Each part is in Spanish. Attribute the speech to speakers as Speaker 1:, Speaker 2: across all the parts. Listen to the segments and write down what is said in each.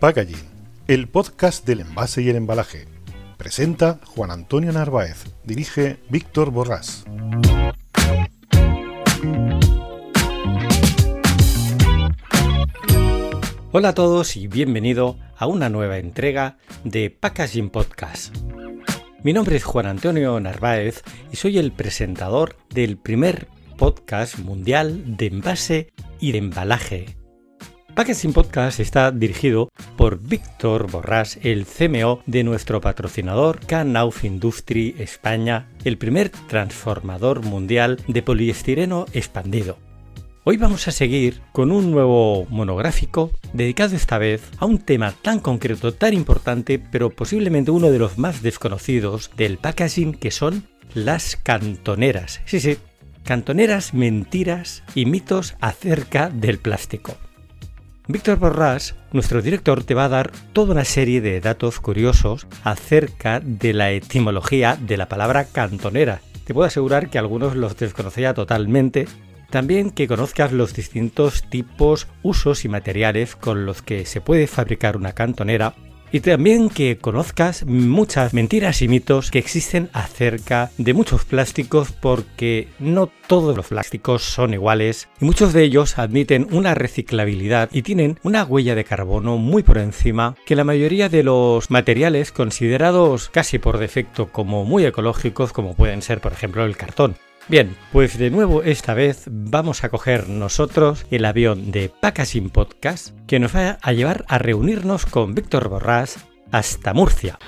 Speaker 1: Packaging, el podcast del envase y el embalaje. Presenta Juan Antonio Narváez, dirige Víctor Borrás.
Speaker 2: Hola a todos y bienvenido a una nueva entrega de Packaging Podcast. Mi nombre es Juan Antonio Narváez y soy el presentador del primer podcast mundial de envase y de embalaje Packaging Podcast está dirigido por Víctor Borrás, el CMO de nuestro patrocinador Knauf Industry España, el primer transformador mundial de poliestireno expandido. Hoy vamos a seguir con un nuevo monográfico dedicado esta vez a un tema tan concreto, tan importante, pero posiblemente uno de los más desconocidos del packaging que son las cantoneras. Sí, sí, cantoneras, mentiras y mitos acerca del plástico. Víctor Borrás, nuestro director, te va a dar toda una serie de datos curiosos acerca de la etimología de la palabra cantonera. Te puedo asegurar que algunos los desconocía totalmente. También que conozcas los distintos tipos, usos y materiales con los que se puede fabricar una cantonera y también que conozcas muchas mentiras y mitos que existen acerca de muchos plásticos porque no todos los plásticos son iguales y muchos de ellos admiten una reciclabilidad y tienen una huella de carbono muy por encima que la mayoría de los materiales considerados casi por defecto como muy ecológicos como pueden ser por ejemplo el cartón. Bien, pues de nuevo esta vez vamos a coger nosotros el avión de Packaging Podcast que nos va a llevar a reunirnos con Víctor Borrás hasta Murcia.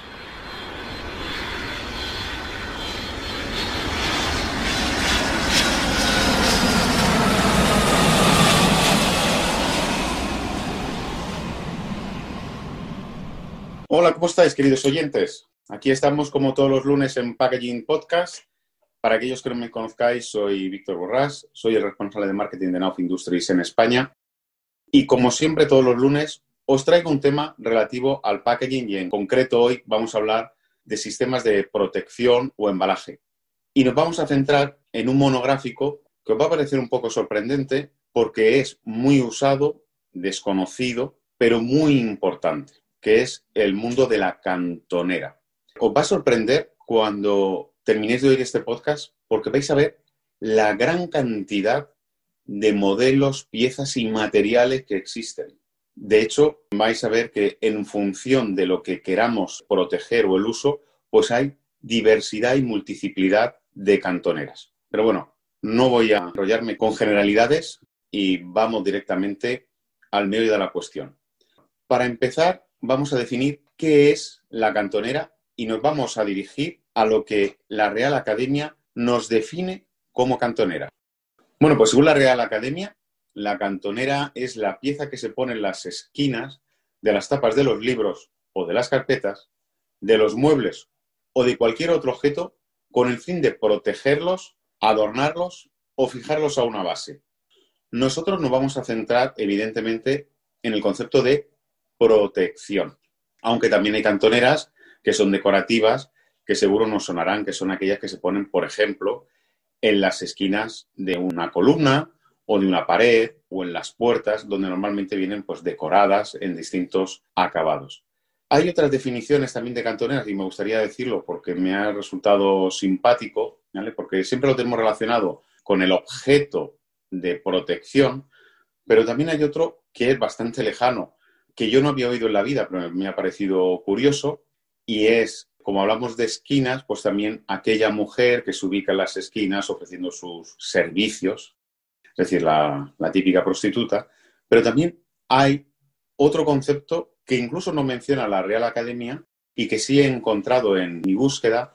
Speaker 3: Hola, ¿cómo estáis, queridos oyentes? Aquí estamos como todos los lunes en Packaging Podcast para aquellos que no me conozcáis, soy Víctor Borrás, soy el responsable de marketing de Nauf Industries en España y como siempre todos los lunes os traigo un tema relativo al packaging y en concreto hoy vamos a hablar de sistemas de protección o embalaje. Y nos vamos a centrar en un monográfico que os va a parecer un poco sorprendente porque es muy usado, desconocido, pero muy importante, que es el mundo de la cantonera. Os va a sorprender cuando terminéis de oír este podcast porque vais a ver la gran cantidad de modelos, piezas y materiales que existen. De hecho, vais a ver que en función de lo que queramos proteger o el uso, pues hay diversidad y multiplicidad de cantoneras. Pero bueno, no voy a enrollarme con generalidades y vamos directamente al medio de la cuestión. Para empezar, vamos a definir qué es la cantonera y nos vamos a dirigir a lo que la Real Academia nos define como cantonera. Bueno, pues según la Real Academia, la cantonera es la pieza que se pone en las esquinas de las tapas de los libros o de las carpetas, de los muebles o de cualquier otro objeto con el fin de protegerlos, adornarlos o fijarlos a una base. Nosotros nos vamos a centrar, evidentemente, en el concepto de protección, aunque también hay cantoneras que son decorativas que seguro nos sonarán, que son aquellas que se ponen, por ejemplo, en las esquinas de una columna o de una pared o en las puertas, donde normalmente vienen pues, decoradas en distintos acabados. Hay otras definiciones también de cantoneras y me gustaría decirlo porque me ha resultado simpático, porque siempre lo tenemos relacionado con el objeto de protección, pero también hay otro que es bastante lejano, que yo no había oído en la vida, pero me ha parecido curioso, y es como hablamos de esquinas, pues también aquella mujer que se ubica en las esquinas ofreciendo sus servicios, es decir, la, típica prostituta, pero también hay otro concepto que incluso no menciona la Real Academia y que sí he encontrado en mi búsqueda,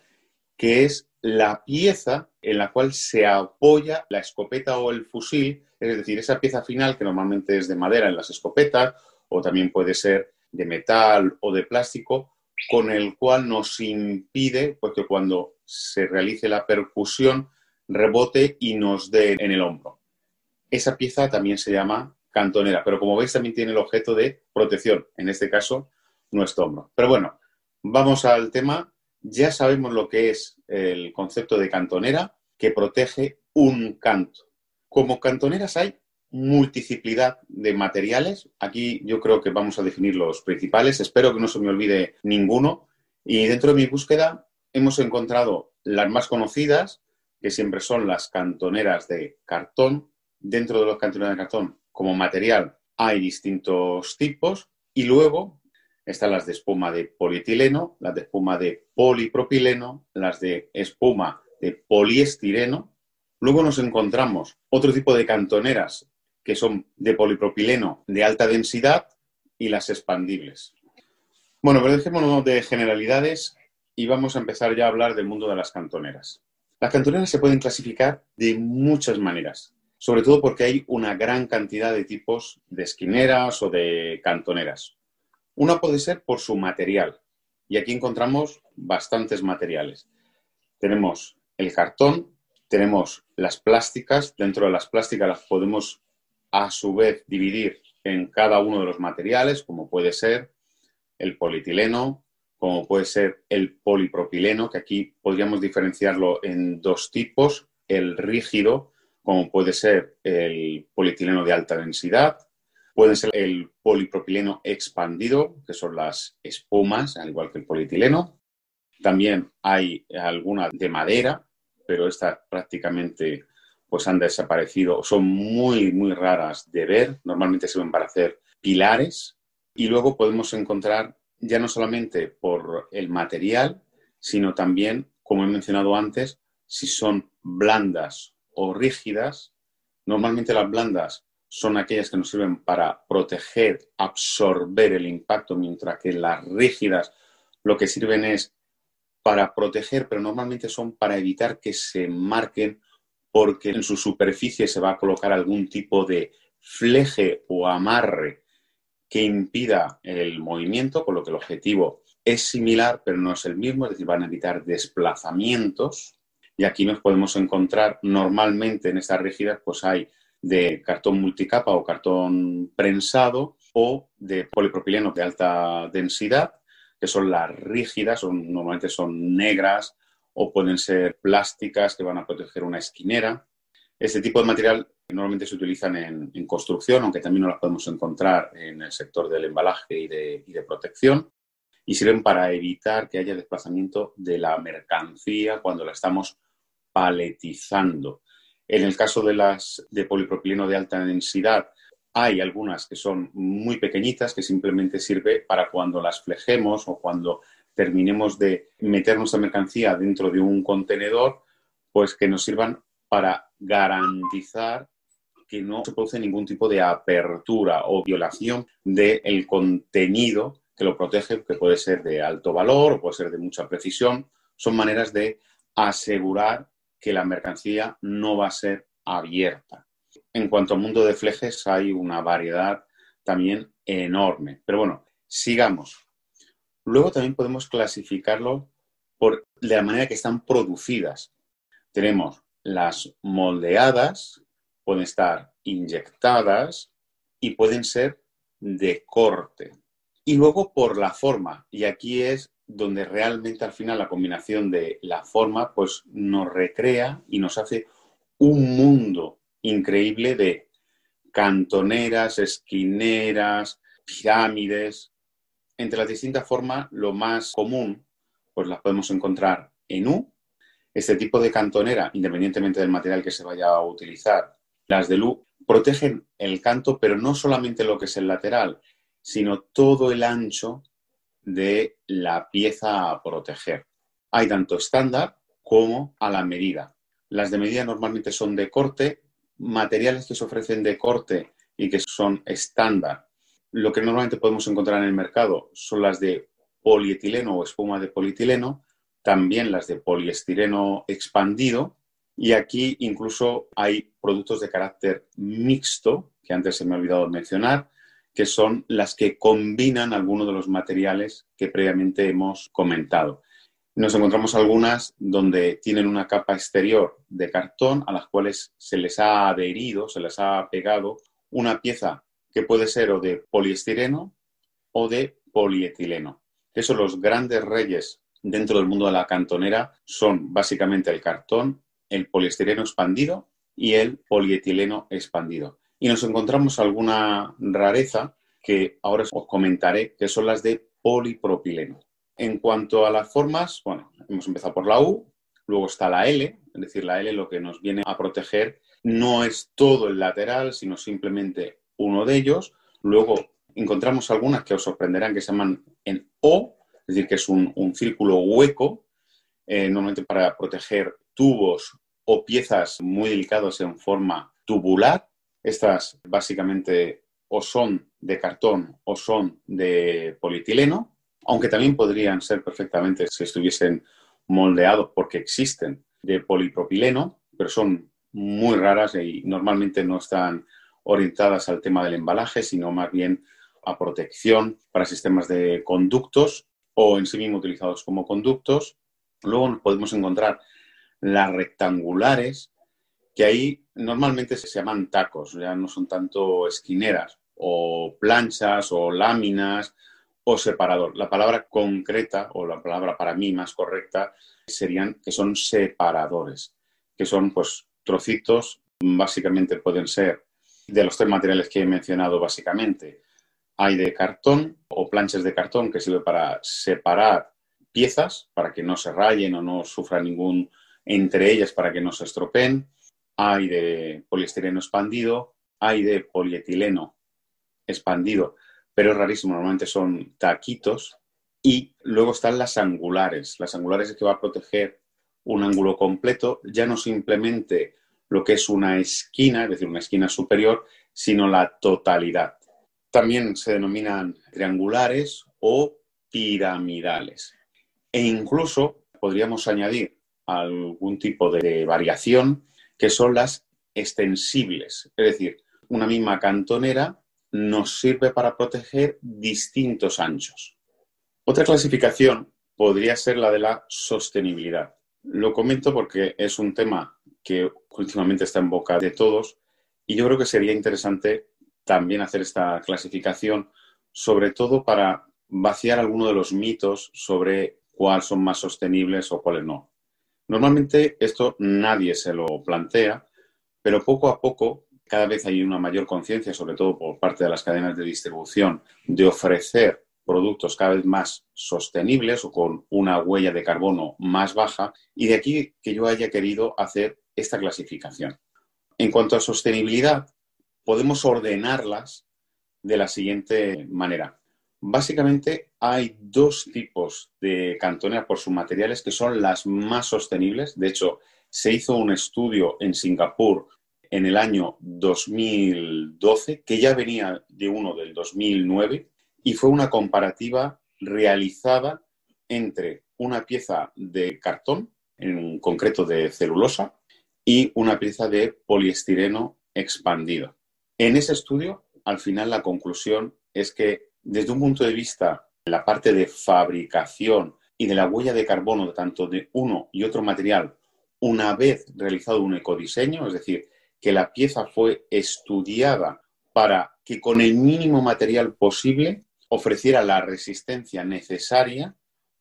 Speaker 3: que es la pieza en la cual se apoya la escopeta o el fusil, es decir, esa pieza final que normalmente es de madera en las escopetas o también puede ser de metal o de plástico, con el cual nos impide porque que cuando se realice la percusión rebote y nos dé en el hombro. Esa pieza también se llama cantonera, pero como veis también tiene el objeto de protección, en este caso nuestro hombro. Pero bueno, vamos al tema ya sabemos lo que es el concepto de cantonera que protege un canto. Como cantoneras hay multiplicidad de materiales. Aquí yo creo que vamos a definir los principales. Espero que no se me olvide ninguno. Y dentro de mi búsqueda hemos encontrado las más conocidas, que siempre son las cantoneras de cartón. Dentro de los cantoneras de cartón, como material, hay distintos tipos. Y luego están las de espuma de polietileno, las de espuma de polipropileno, las de espuma de poliestireno. Luego nos encontramos otro tipo de cantoneras que son de polipropileno de alta densidad y las expandibles. Bueno, pero dejémonos de generalidades y vamos a empezar ya a hablar del mundo de las cantoneras. Las cantoneras se pueden clasificar de muchas maneras, sobre todo porque hay una gran cantidad de tipos de esquineras o de cantoneras. Una puede ser por su material. Y aquí encontramos bastantes materiales. Tenemos el cartón, tenemos las plásticas. Dentro de las plásticas las podemos a su vez dividir en cada uno de los materiales, como puede ser el polietileno, como puede ser el polipropileno, que aquí podríamos diferenciarlo en dos tipos, el rígido, como puede ser el polietileno de alta densidad, Pueden ser el polipropileno expandido, que son las espumas, al igual que el polietileno. También hay algunas de madera, pero estas prácticamente pues han desaparecido, son muy, muy raras de ver. Normalmente sirven para hacer pilares. Y luego podemos encontrar, ya no solamente por el material, sino también, como he mencionado antes, si son blandas o rígidas. Normalmente las blandas son aquellas que nos sirven para proteger, absorber el impacto, mientras que las rígidas lo que sirven es para proteger, pero normalmente son para evitar que se marquen porque en su superficie se va a colocar algún tipo de fleje o amarre que impida el movimiento, con lo que el objetivo es similar, pero no es el mismo, es decir, van a evitar desplazamientos. Y aquí nos podemos encontrar normalmente en estas rígidas, pues hay de cartón multicapa o cartón prensado o de polipropileno de alta densidad, que son las rígidas, normalmente son negras o pueden ser plásticas que van a proteger una esquinera. Este tipo de material normalmente se utilizan en, construcción, aunque también no las podemos encontrar en el sector del embalaje y de, y de protección, y sirven para evitar que haya desplazamiento de la mercancía cuando la estamos paletizando. En el caso de las de polipropileno de alta densidad, hay algunas que son muy pequeñitas, que simplemente sirve para cuando las flejemos o cuando terminemos de meter nuestra mercancía dentro de un contenedor, pues que nos sirvan para garantizar que no se produce ningún tipo de apertura o violación del contenido que lo protege, que puede ser de alto valor o puede ser de mucha precisión. Son maneras de asegurar que la mercancía no va a ser abierta. En cuanto al mundo de flejes, hay una variedad también enorme. Pero bueno, sigamos. Luego también podemos clasificarlo por la manera que están producidas. Tenemos las moldeadas, pueden estar inyectadas y pueden ser de corte. Y luego por la forma, y aquí es donde realmente al final la combinación de la forma pues nos recrea y nos hace un mundo increíble de cantoneras, esquineras, pirámides. Entre las distintas formas, lo más común, pues las podemos encontrar en U. Este tipo de cantonera, independientemente del material que se vaya a utilizar, las de U protegen el canto, pero no solamente lo que es el lateral, sino todo el ancho de la pieza a proteger. Hay tanto estándar como a la medida. Las de medida normalmente son de corte, materiales que se ofrecen de corte y que son estándar. Lo que normalmente podemos encontrar en el mercado son las de polietileno o espuma de polietileno, también las de poliestireno expandido y aquí incluso hay productos de carácter mixto, que antes se me ha olvidado mencionar, que son las que combinan algunos de los materiales que previamente hemos comentado. Nos encontramos algunas donde tienen una capa exterior de cartón a las cuales se les ha adherido, se les ha pegado una pieza que puede ser o de poliestireno o de polietileno. Esos los grandes reyes dentro del mundo de la cantonera son básicamente el cartón, el poliestireno expandido y el polietileno expandido. Y nos encontramos alguna rareza que ahora os comentaré, que son las de polipropileno. En cuanto a las formas, bueno, hemos empezado por la U, luego está la L, es decir, la L lo que nos viene a proteger no es todo el lateral, sino simplemente uno de ellos. Luego encontramos algunas que os sorprenderán que se llaman en O, es decir, que es un, círculo hueco, eh, normalmente para proteger tubos o piezas muy delicadas en forma tubular. Estas básicamente o son de cartón o son de polietileno aunque también podrían ser perfectamente si estuviesen moldeados porque existen de polipropileno, pero son muy raras y normalmente no están orientadas al tema del embalaje, sino más bien a protección para sistemas de conductos o en sí mismo utilizados como conductos. Luego podemos encontrar las rectangulares, que ahí normalmente se llaman tacos, ya no son tanto esquineras o planchas o láminas o separador. La palabra concreta o la palabra para mí más correcta serían que son separadores, que son pues trocitos, básicamente pueden ser de los tres materiales que he mencionado básicamente. Hay de cartón o planchas de cartón que sirve para separar piezas para que no se rayen o no sufra ningún entre ellas para que no se estropeen. Hay de poliestireno expandido, hay de polietileno expandido pero es rarísimo, normalmente son taquitos. Y luego están las angulares. Las angulares es que va a proteger un ángulo completo, ya no simplemente lo que es una esquina, es decir, una esquina superior, sino la totalidad. También se denominan triangulares o piramidales. E incluso podríamos añadir algún tipo de variación que son las extensibles, es decir, una misma cantonera nos sirve para proteger distintos anchos. Otra clasificación podría ser la de la sostenibilidad. Lo comento porque es un tema que últimamente está en boca de todos y yo creo que sería interesante también hacer esta clasificación, sobre todo para vaciar algunos de los mitos sobre cuáles son más sostenibles o cuáles no. Normalmente esto nadie se lo plantea, pero poco a poco cada vez hay una mayor conciencia, sobre todo por parte de las cadenas de distribución, de ofrecer productos cada vez más sostenibles o con una huella de carbono más baja, y de aquí que yo haya querido hacer esta clasificación. En cuanto a sostenibilidad, podemos ordenarlas de la siguiente manera. Básicamente hay dos tipos de cantoneras por sus materiales que son las más sostenibles. De hecho, se hizo un estudio en Singapur en el año 2012, que ya venía de uno del 2009, y fue una comparativa realizada entre una pieza de cartón, en concreto de celulosa, y una pieza de poliestireno expandido. En ese estudio, al final, la conclusión es que desde un punto de vista la parte de fabricación y de la huella de carbono tanto de uno y otro material, una vez realizado un ecodiseño, es decir, que la pieza fue estudiada para que con el mínimo material posible ofreciera la resistencia necesaria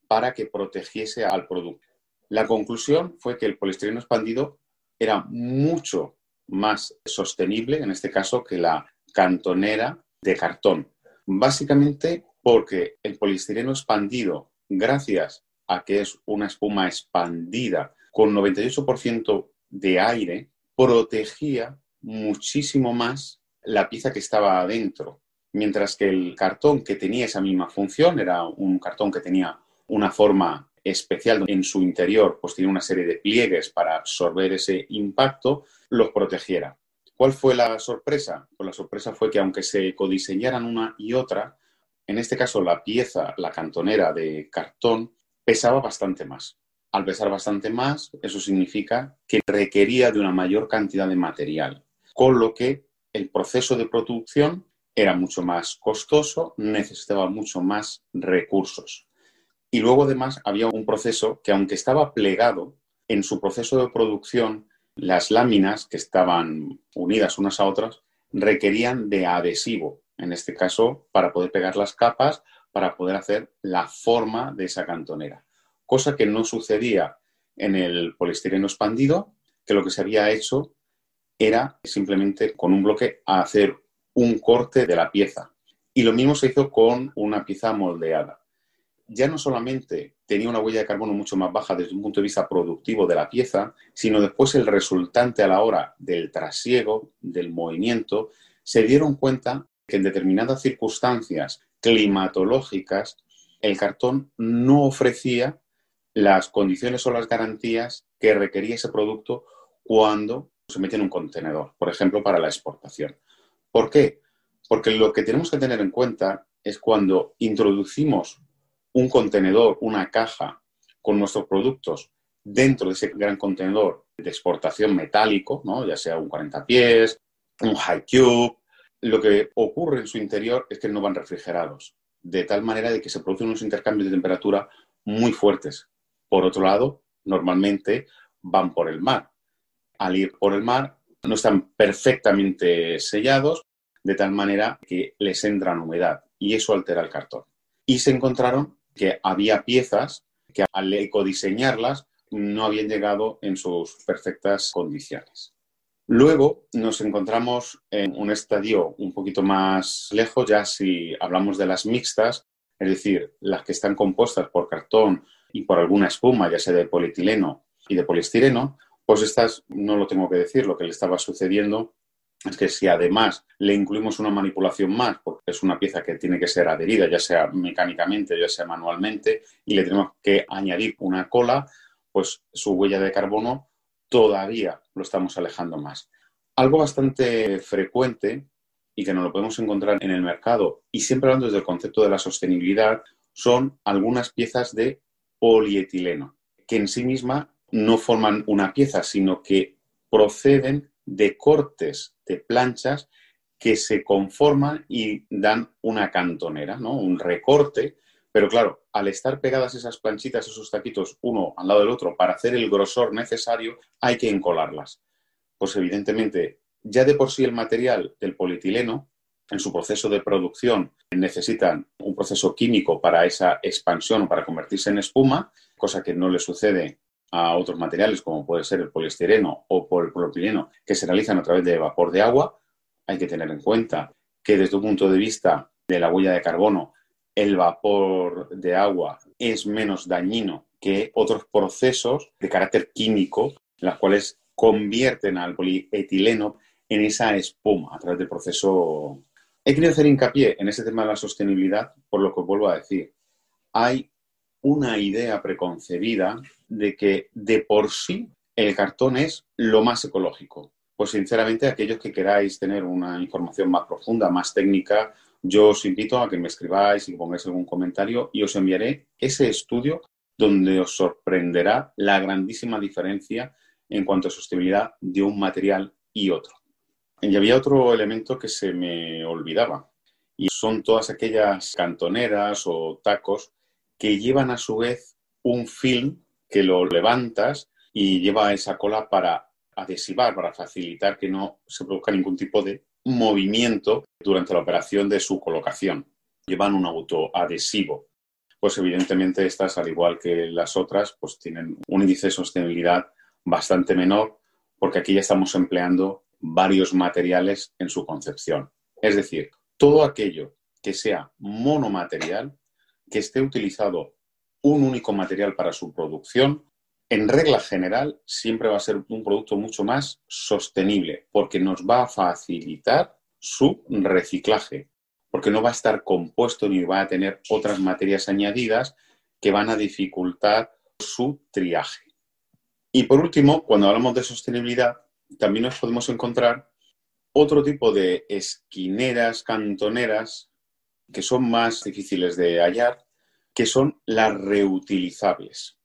Speaker 3: para que protegiese al producto. La conclusión fue que el poliestireno expandido era mucho más sostenible, en este caso, que la cantonera de cartón. Básicamente porque el poliestireno expandido, gracias a que es una espuma expandida con 98% de aire, protegía muchísimo más la pieza que estaba adentro, mientras que el cartón que tenía esa misma función, era un cartón que tenía una forma especial en su interior, pues tiene una serie de pliegues para absorber ese impacto, los protegiera. ¿Cuál fue la sorpresa? Pues la sorpresa fue que aunque se codiseñaran una y otra, en este caso la pieza, la cantonera de cartón, pesaba bastante más. Al pesar bastante más, eso significa que requería de una mayor cantidad de material, con lo que el proceso de producción era mucho más costoso, necesitaba mucho más recursos. Y luego además había un proceso que aunque estaba plegado, en su proceso de producción las láminas que estaban unidas unas a otras requerían de adhesivo, en este caso para poder pegar las capas, para poder hacer la forma de esa cantonera, cosa que no sucedía en el poliestireno expandido, que lo que se había hecho era simplemente con un bloque hacer un corte de la pieza. Y lo mismo se hizo con una pieza moldeada. Ya no solamente tenía una huella de carbono mucho más baja desde un punto de vista productivo de la pieza, sino después el resultante a la hora del trasiego, del movimiento, se dieron cuenta que en determinadas circunstancias climatológicas el cartón no ofrecía las condiciones o las garantías que requería ese producto cuando se mete en un contenedor, por ejemplo, para la exportación. ¿Por qué? Porque lo que tenemos que tener en cuenta es cuando introducimos un contenedor, una caja con nuestros productos dentro de ese gran contenedor de exportación metálico, ¿no? ya sea un 40 pies, un high cube, lo que ocurre en su interior es que no van refrigerados, de tal manera de que se producen unos intercambios de temperatura muy fuertes. Por otro lado, normalmente van por el mar. Al ir por el mar, no están perfectamente sellados, de tal manera que les entra humedad y eso altera el cartón. Y se encontraron que había piezas que al ecodiseñarlas no habían llegado en sus perfectas condiciones. Luego nos encontramos en un estadio un poquito más lejos, ya si hablamos de las mixtas, es decir, las que están compuestas por cartón y por alguna espuma, ya sea de polietileno y de poliestireno, pues estas no lo tengo que decir, lo que le estaba sucediendo es que si además le incluimos una manipulación más, porque es una pieza que tiene que ser adherida, ya sea mecánicamente, ya sea manualmente, y le tenemos que añadir una cola, pues su huella de carbono todavía lo estamos alejando más. Algo bastante frecuente y que no lo podemos encontrar en el mercado, y siempre hablando desde el concepto de la sostenibilidad, son algunas piezas de polietileno, que en sí misma no forman una pieza, sino que proceden de cortes de planchas que se conforman y dan una cantonera, ¿no? Un recorte. Pero claro, al estar pegadas esas planchitas, esos taquitos, uno al lado del otro, para hacer el grosor necesario, hay que encolarlas. Pues evidentemente, ya de por sí el material del polietileno, en su proceso de producción, necesitan un proceso químico para esa expansión para convertirse en espuma, cosa que no le sucede a otros materiales como puede ser el poliestireno o el propileno que se realizan a través de vapor de agua, hay que tener en cuenta que desde un punto de vista de la huella de carbono, el vapor de agua es menos dañino que otros procesos de carácter químico, las cuales convierten al polietileno en esa espuma a través del proceso. He querido hacer hincapié en ese tema de la sostenibilidad, por lo que vuelvo a decir. Hay una idea preconcebida de que de por sí el cartón es lo más ecológico. Pues sinceramente, aquellos que queráis tener una información más profunda, más técnica, yo os invito a que me escribáis y pongáis algún comentario y os enviaré ese estudio donde os sorprenderá la grandísima diferencia en cuanto a sostenibilidad de un material y otro. Y había otro elemento que se me olvidaba, y son todas aquellas cantoneras o tacos que llevan a su vez un film que lo levantas y lleva esa cola para adhesivar, para facilitar que no se produzca ningún tipo de movimiento durante la operación de su colocación. Llevan un autoadhesivo. Pues evidentemente estas, al igual que las otras, pues tienen un índice de sostenibilidad bastante menor porque aquí ya estamos empleando varios materiales en su concepción. Es decir, todo aquello que sea monomaterial que esté utilizado un único material para su producción, en regla general siempre va a ser un producto mucho más sostenible porque nos va a facilitar su reciclaje, porque no va a estar compuesto ni va a tener otras materias añadidas que van a dificultar su triaje. Y por último, cuando hablamos de sostenibilidad, también nos podemos encontrar otro tipo de esquineras cantoneras que son más difíciles de hallar, que son las reutilizables.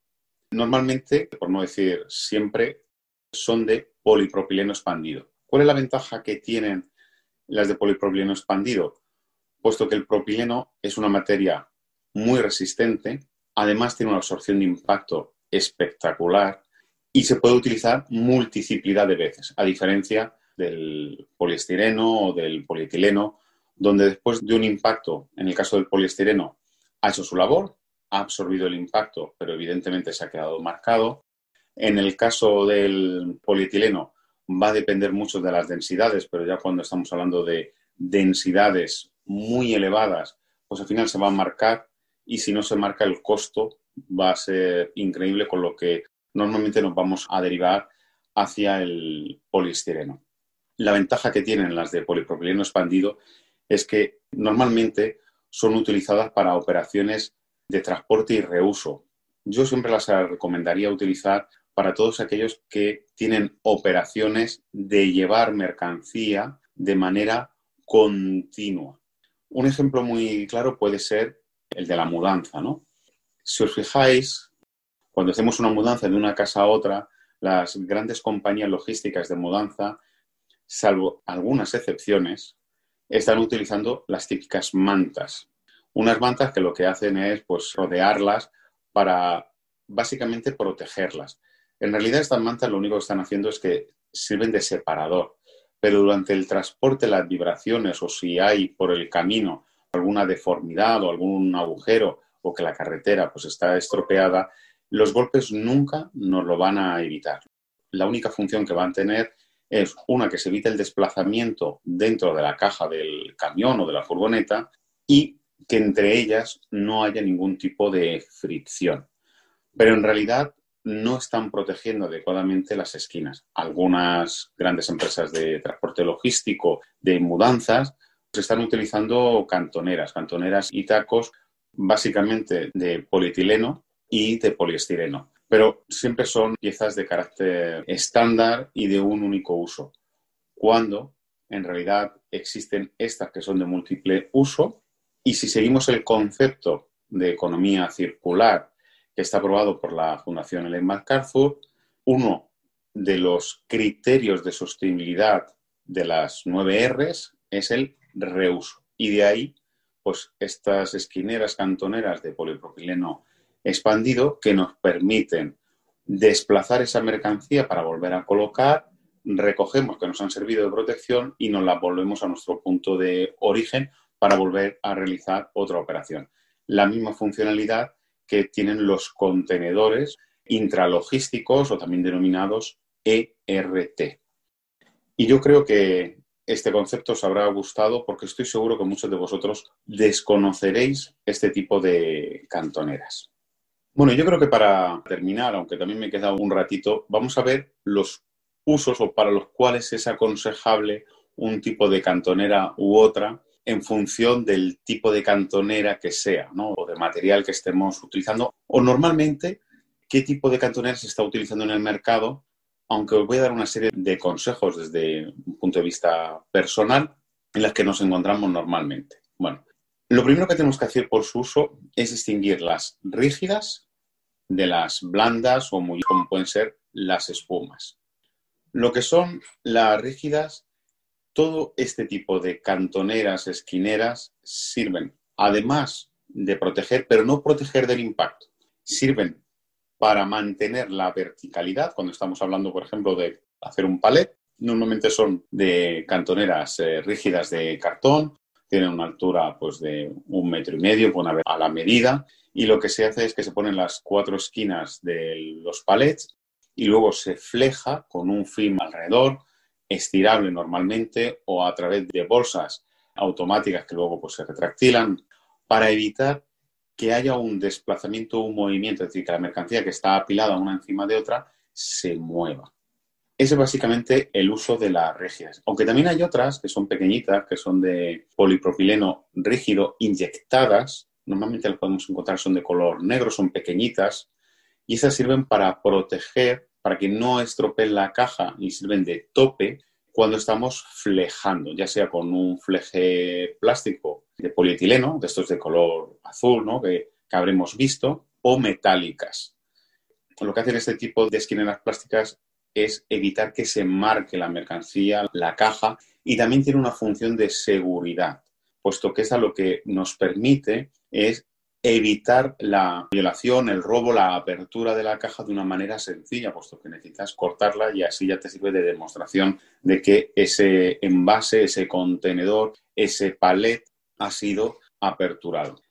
Speaker 3: Normalmente, por no decir siempre, son de polipropileno expandido. ¿Cuál es la ventaja que tienen las de polipropileno expandido? Puesto que el propileno es una materia muy resistente, además tiene una absorción de impacto espectacular y se puede utilizar multiplicidad de veces, a diferencia del poliestireno o del polietileno, donde después de un impacto, en el caso del poliestireno, ha hecho su labor, ha absorbido el impacto, pero evidentemente se ha quedado marcado. En el caso del polietileno va a depender mucho de las densidades, pero ya cuando estamos hablando de densidades muy elevadas, pues al final se va a marcar y si no se marca el costo va a ser increíble, con lo que normalmente nos vamos a derivar hacia el poliestireno. La ventaja que tienen las de polipropileno expandido es que normalmente son utilizadas para operaciones de transporte y reuso. Yo siempre las recomendaría utilizar para todos aquellos que tienen operaciones de llevar mercancía de manera continua. Un ejemplo muy claro puede ser el de la mudanza, ¿no? Si os fijáis, cuando hacemos una mudanza de una casa a otra, las grandes compañías logísticas de mudanza, salvo algunas excepciones, están utilizando las típicas mantas. Unas mantas que lo que hacen es pues, rodearlas para básicamente protegerlas. En realidad estas mantas lo único que están haciendo es que sirven de separador, pero durante el transporte las vibraciones o si hay por el camino alguna deformidad o algún agujero o que la carretera pues está estropeada, los golpes nunca nos lo van a evitar. La única función que van a tener es una que se evite el desplazamiento dentro de la caja del camión o de la furgoneta y que entre ellas no haya ningún tipo de fricción. Pero en realidad no están protegiendo adecuadamente las esquinas. Algunas grandes empresas de transporte logístico, de mudanzas, están utilizando cantoneras, cantoneras y tacos básicamente de polietileno y de poliestireno. Pero siempre son piezas de carácter estándar y de un único uso. Cuando en realidad existen estas que son de múltiple uso y si seguimos el concepto de economía circular que está aprobado por la Fundación Ellen MacArthur, uno de los criterios de sostenibilidad de las nueve Rs es el reuso. Y de ahí, pues estas esquineras cantoneras de polipropileno expandido que nos permiten desplazar esa mercancía para volver a colocar, recogemos que nos han servido de protección y nos las volvemos a nuestro punto de origen para volver a realizar otra operación. La misma funcionalidad que tienen los contenedores intralogísticos o también denominados ERT. Y yo creo que este concepto os habrá gustado porque estoy seguro que muchos de vosotros desconoceréis este tipo de cantoneras. Bueno, yo creo que para terminar, aunque también me queda un ratito, vamos a ver los usos o para los cuales es aconsejable un tipo de cantonera u otra en función del tipo de cantonera que sea, ¿no? O de material que estemos utilizando. O normalmente, qué tipo de cantonera se está utilizando en el mercado aunque os voy a dar una serie de consejos desde un punto de vista personal en las que nos encontramos normalmente. Bueno, lo primero que tenemos que hacer por su uso es distinguir las rígidas de las blandas o muy como pueden ser las espumas. Lo que son las rígidas, todo este tipo de cantoneras, esquineras, sirven, además de proteger, pero no proteger del impacto, sirven para mantener la verticalidad, cuando estamos hablando, por ejemplo, de hacer un palet, normalmente son de cantoneras eh, rígidas de cartón, tienen una altura pues, de un metro y medio, a la medida, y lo que se hace es que se ponen las cuatro esquinas de los palets y luego se fleja con un film alrededor, estirable normalmente, o a través de bolsas automáticas que luego pues, se retractilan, para evitar que haya un desplazamiento un movimiento, es decir, que la mercancía que está apilada una encima de otra se mueva. Ese es básicamente el uso de las rígidas. Aunque también hay otras que son pequeñitas, que son de polipropileno rígido inyectadas. Normalmente las podemos encontrar, son de color negro, son pequeñitas. Y esas sirven para proteger, para que no estropeen la caja y sirven de tope cuando estamos flejando, ya sea con un fleje plástico de polietileno, de estos de color azul, ¿no? que, que habremos visto, o metálicas. Lo que hacen este tipo de esquineras plásticas es evitar que se marque la mercancía, la caja, y también tiene una función de seguridad, puesto que es a lo que nos permite es evitar la violación, el robo, la apertura de la caja de una manera sencilla, puesto que necesitas cortarla y así ya te sirve de demostración de que ese envase, ese contenedor, ese palet ha sido aperturado.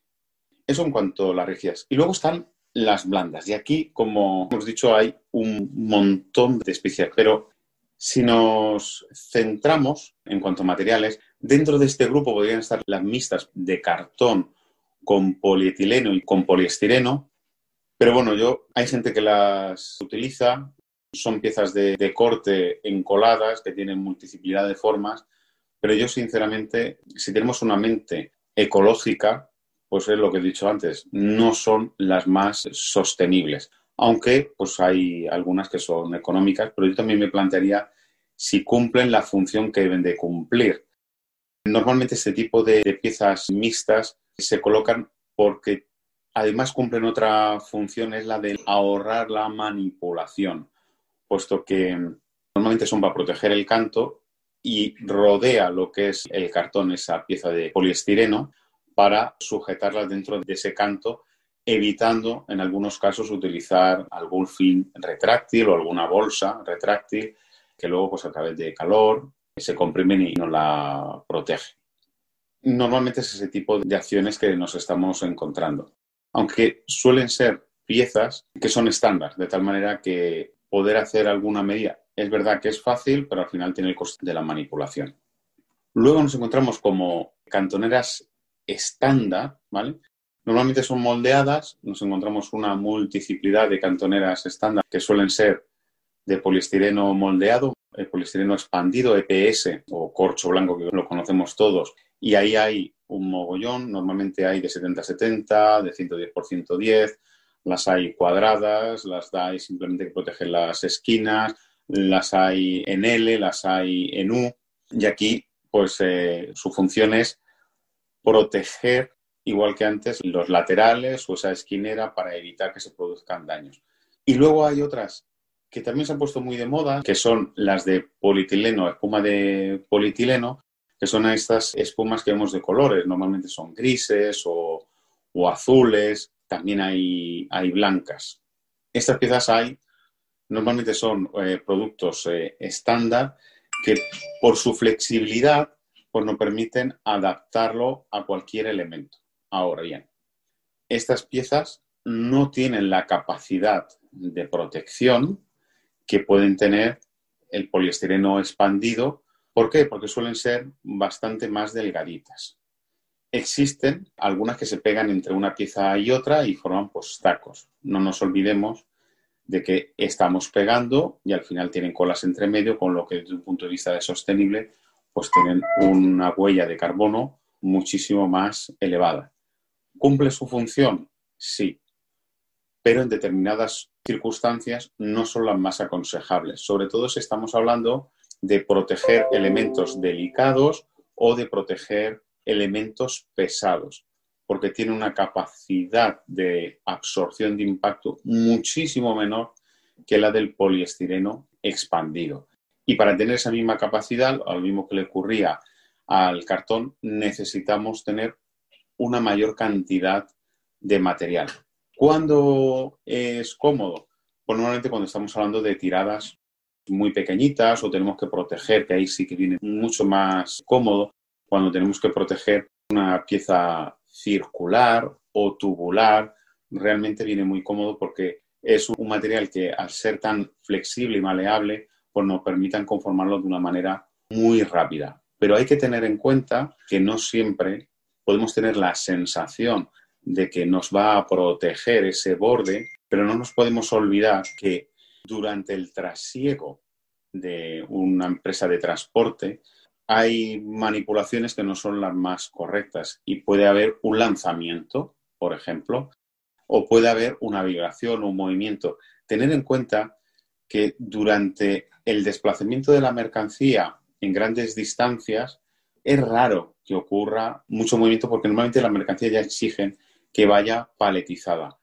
Speaker 3: Eso en cuanto a las rígidas. Y luego están las blandas. Y aquí, como hemos dicho, hay un montón de especies. Pero si nos centramos en cuanto a materiales, dentro de este grupo podrían estar las mixtas de cartón con polietileno y con poliestireno. Pero bueno, yo hay gente que las utiliza, son piezas de, de, corte encoladas que tienen multiplicidad de formas, pero yo sinceramente, si tenemos una mente ecológica, pues es lo que he dicho antes, no son las más sostenibles. Aunque pues hay algunas que son económicas, pero yo también me plantearía si cumplen la función que deben de cumplir. Normalmente este tipo de, de piezas mixtas se colocan porque además cumplen otra función, es la de ahorrar la manipulación, puesto que normalmente son para proteger el canto y rodea lo que es el cartón, esa pieza de poliestireno, para sujetarlas dentro de ese canto, evitando en algunos casos utilizar algún fin retráctil o alguna bolsa retráctil que luego pues a través de calor se comprimen y no la protege. Normalmente es ese tipo de acciones que nos estamos encontrando, aunque suelen ser piezas que son estándar, de tal manera que poder hacer alguna medida es verdad que es fácil, pero al final tiene el coste de la manipulación. Luego nos encontramos como cantoneras estándar, ¿vale? Normalmente son moldeadas, nos encontramos una multiplicidad de cantoneras estándar que suelen ser de poliestireno moldeado, el poliestireno expandido, EPS o corcho blanco, que lo conocemos todos, y ahí hay un mogollón, normalmente hay de 70-70, de 110 por 110, las hay cuadradas, las hay simplemente que protegen las esquinas, las hay en L, las hay en U, y aquí pues eh, su función es proteger, igual que antes, los laterales o esa esquinera para evitar que se produzcan daños. Y luego hay otras que también se han puesto muy de moda, que son las de polietileno, espuma de polietileno, que son estas espumas que vemos de colores. Normalmente son grises o, azules, también hay, hay, blancas. Estas piezas hay, normalmente son eh, productos eh, estándar que por su flexibilidad pues nos permiten adaptarlo a cualquier elemento. Ahora bien, estas piezas no tienen la capacidad de protección que pueden tener el poliestireno expandido ¿Por qué? Porque suelen ser bastante más delgaditas. Existen algunas que se pegan entre una pieza y otra y forman pues, tacos. No nos olvidemos de que estamos pegando y al final tienen colas entre medio, con lo que desde un punto de vista de sostenible, pues tienen una huella de carbono muchísimo más elevada. ¿Cumple su función? Sí, pero en determinadas circunstancias no son las más aconsejables, sobre todo si estamos hablando de proteger elementos delicados o de proteger elementos pesados, porque tiene una capacidad de absorción de impacto muchísimo menor que la del poliestireno expandido. Y para tener esa misma capacidad, al mismo que le ocurría al cartón, necesitamos tener una mayor cantidad de material. ¿Cuándo es cómodo? Pues normalmente cuando estamos hablando de tiradas muy pequeñitas o tenemos que proteger, que ahí sí que viene mucho más cómodo cuando tenemos que proteger una pieza circular o tubular, realmente viene muy cómodo porque es un material que al ser tan flexible y maleable, pues nos permitan conformarlo de una manera muy rápida. Pero hay que tener en cuenta que no siempre podemos tener la sensación de que nos va a proteger ese borde, pero no nos podemos olvidar que durante el trasiego de una empresa de transporte, hay manipulaciones que no son las más correctas y puede haber un lanzamiento, por ejemplo, o puede haber una vibración o un movimiento. Tener en cuenta que durante el desplazamiento de la mercancía en grandes distancias, es raro que ocurra mucho movimiento porque normalmente las mercancías ya exigen que vaya paletizada.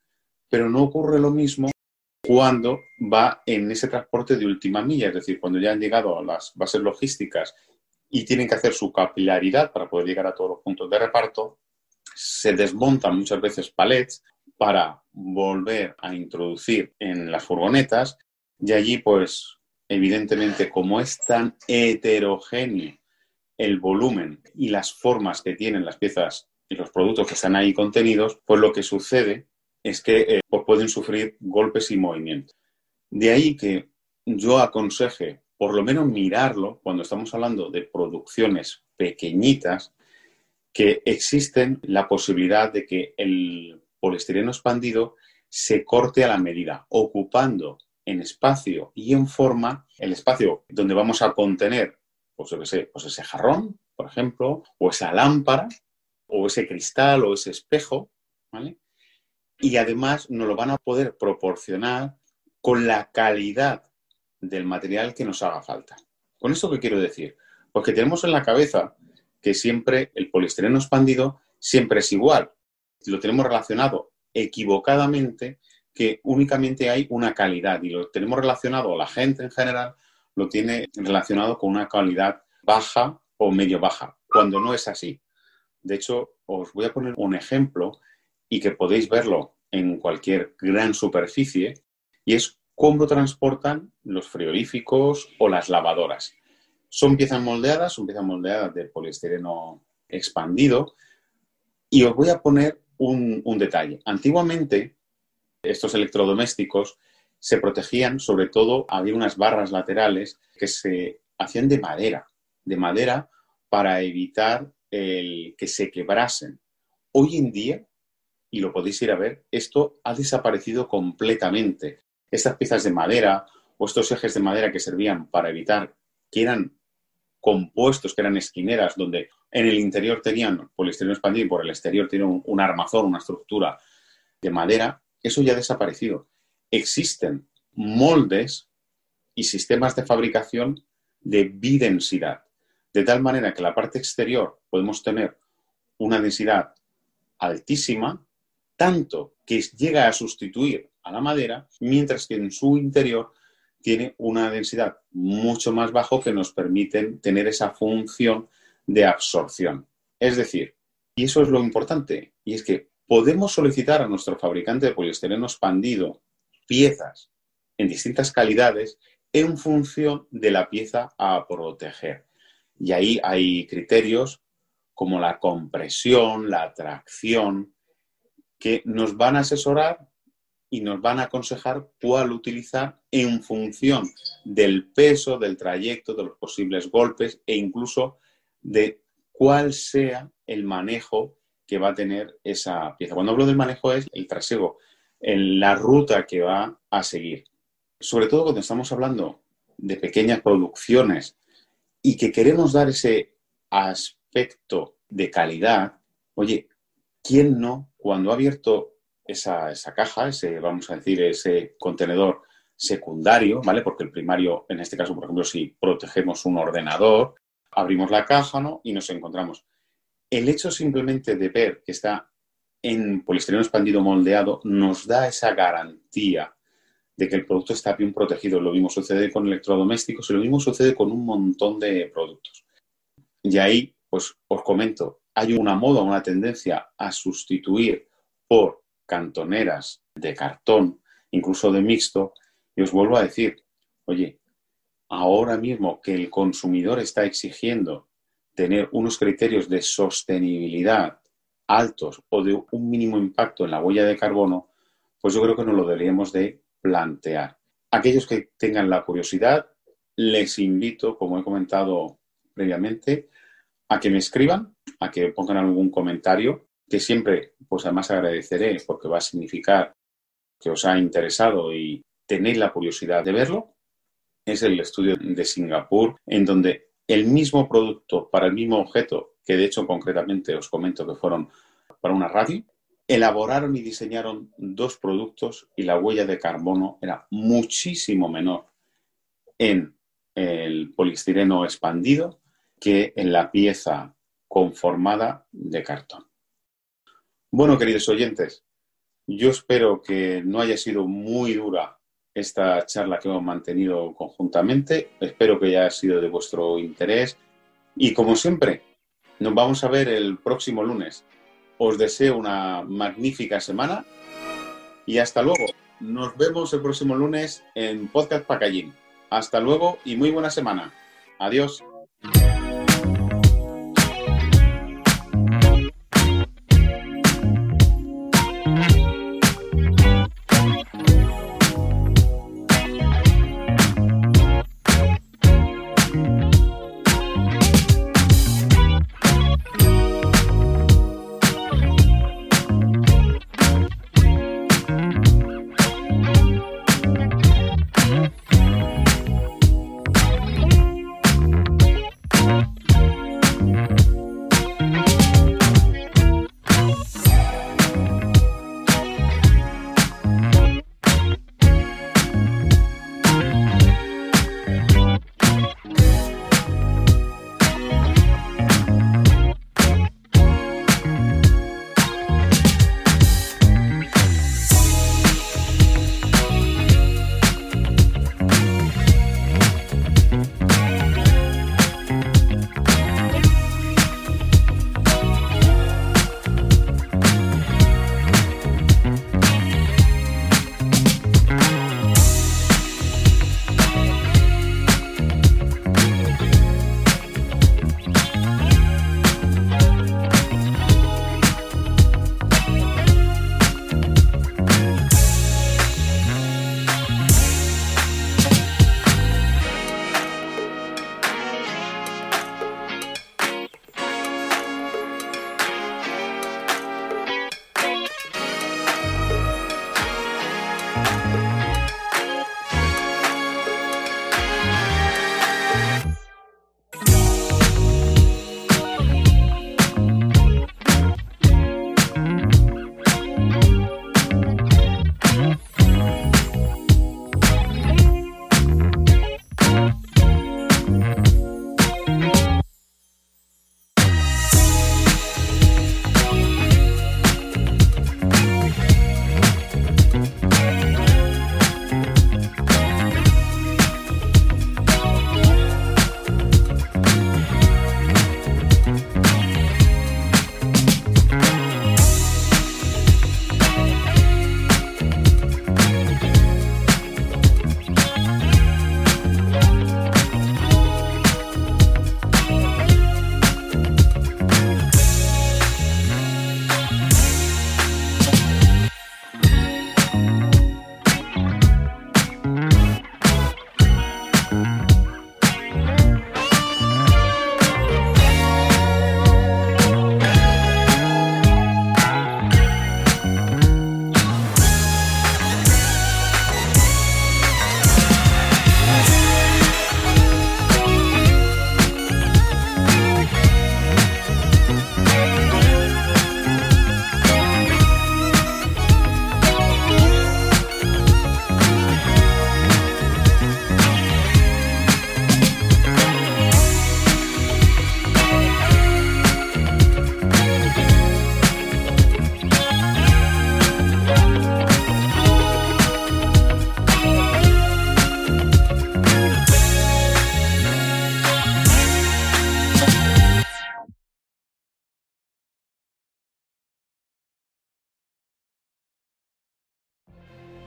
Speaker 3: Pero no ocurre lo mismo cuando va en ese transporte de última milla, es decir, cuando ya han llegado a las bases logísticas y tienen que hacer su capilaridad para poder llegar a todos los puntos de reparto, se desmontan muchas veces palets para volver a introducir en las furgonetas y allí pues evidentemente como es tan heterogéneo el volumen y las formas que tienen las piezas y los productos que están ahí contenidos, pues lo que sucede es que eh, pues pueden sufrir golpes y movimientos. De ahí que yo aconseje por lo menos mirarlo cuando estamos hablando de producciones pequeñitas, que existen la posibilidad de que el poliestireno expandido se corte a la medida, ocupando en espacio y en forma el espacio donde vamos a contener pues, pues ese jarrón, por ejemplo, o esa lámpara, o ese cristal, o ese espejo, ¿vale? Y además nos lo van a poder proporcionar con la calidad del material que nos haga falta. ¿Con esto qué quiero decir? Porque tenemos en la cabeza que siempre el poliestireno expandido siempre es igual. Lo tenemos relacionado equivocadamente que únicamente hay una calidad y lo tenemos relacionado, la gente en general lo tiene relacionado con una calidad baja o medio baja, cuando no es así. De hecho, os voy a poner un ejemplo y que podéis verlo en cualquier gran superficie, y es cómo transportan los frigoríficos o las lavadoras. Son piezas moldeadas, son piezas moldeadas de poliestireno expandido, y os voy a poner un, un detalle. Antiguamente, estos electrodomésticos se protegían, sobre todo había unas barras laterales que se hacían de madera, de madera para evitar que se quebrasen. Hoy en día, y lo podéis ir a ver, esto ha desaparecido completamente. Estas piezas de madera o estos ejes de madera que servían para evitar que eran compuestos, que eran esquineras, donde en el interior tenían poliestireno expandido y por el exterior tenían un armazón, una estructura de madera, eso ya ha desaparecido existen moldes y sistemas de fabricación de bidensidad, de tal manera que la parte exterior podemos tener una densidad altísima, tanto que llega a sustituir a la madera, mientras que en su interior tiene una densidad mucho más baja que nos permiten tener esa función de absorción. Es decir, y eso es lo importante, y es que podemos solicitar a nuestro fabricante de poliestireno expandido piezas en distintas calidades en función de la pieza a proteger. Y ahí hay criterios como la compresión, la tracción, que nos van a asesorar y nos van a aconsejar cuál utilizar en función del peso, del trayecto, de los posibles golpes e incluso de cuál sea el manejo que va a tener esa pieza. Cuando hablo del manejo es el trasego, en la ruta que va a seguir. Sobre todo cuando estamos hablando de pequeñas producciones y que queremos dar ese aspecto de calidad, oye, ¿quién no, cuando ha abierto esa, esa caja, ese, vamos a decir, ese contenedor secundario, ¿vale? Porque el primario, en este caso, por ejemplo, si protegemos un ordenador, abrimos la caja, ¿no? Y nos encontramos. El hecho simplemente de ver que está en poliestireno expandido moldeado nos da esa garantía de que el producto está bien protegido. Lo mismo sucede con electrodomésticos y lo mismo sucede con un montón de productos. Y ahí, pues os comento, hay una moda, una tendencia a sustituir por cantoneras de cartón, incluso de mixto, y os vuelvo a decir, oye, ahora mismo que el consumidor está exigiendo tener unos criterios de sostenibilidad altos o de un mínimo impacto en la huella de carbono, pues yo creo que nos lo deberíamos de plantear. Aquellos que tengan la curiosidad, les invito, como he comentado previamente, a que me escriban, a que pongan algún comentario, que siempre, pues además agradeceré porque va a significar que os ha interesado y tenéis la curiosidad de verlo. Es el estudio de Singapur, en donde el mismo producto para el mismo objeto que de hecho concretamente os comento que fueron para una radio, elaboraron y diseñaron dos productos y la huella de carbono era muchísimo menor en el poliestireno expandido que en la pieza conformada de cartón. Bueno, queridos oyentes, yo espero que no haya sido muy dura esta charla que hemos mantenido conjuntamente. Espero que haya sido de vuestro interés. Y como siempre, nos vamos a ver el próximo lunes. Os deseo una magnífica semana y hasta luego. Nos vemos el próximo lunes en Podcast Pacallín. Hasta luego y muy buena semana. Adiós.